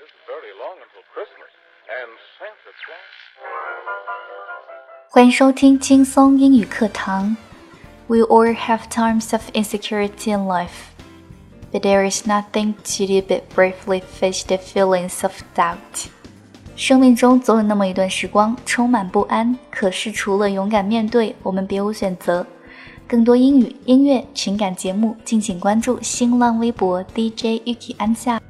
isn't very long until Christmas, and Santa Claus. 欢迎收听轻松英语课堂。We all have times of insecurity in life, but there is nothing to do but bravely face the feelings of doubt. 生命中总有那么一段时光充满不安，可是除了勇敢面对，我们别无选择。更多英语、音乐、情感节目，敬请关注新浪微博 DJ Ukki 安夏。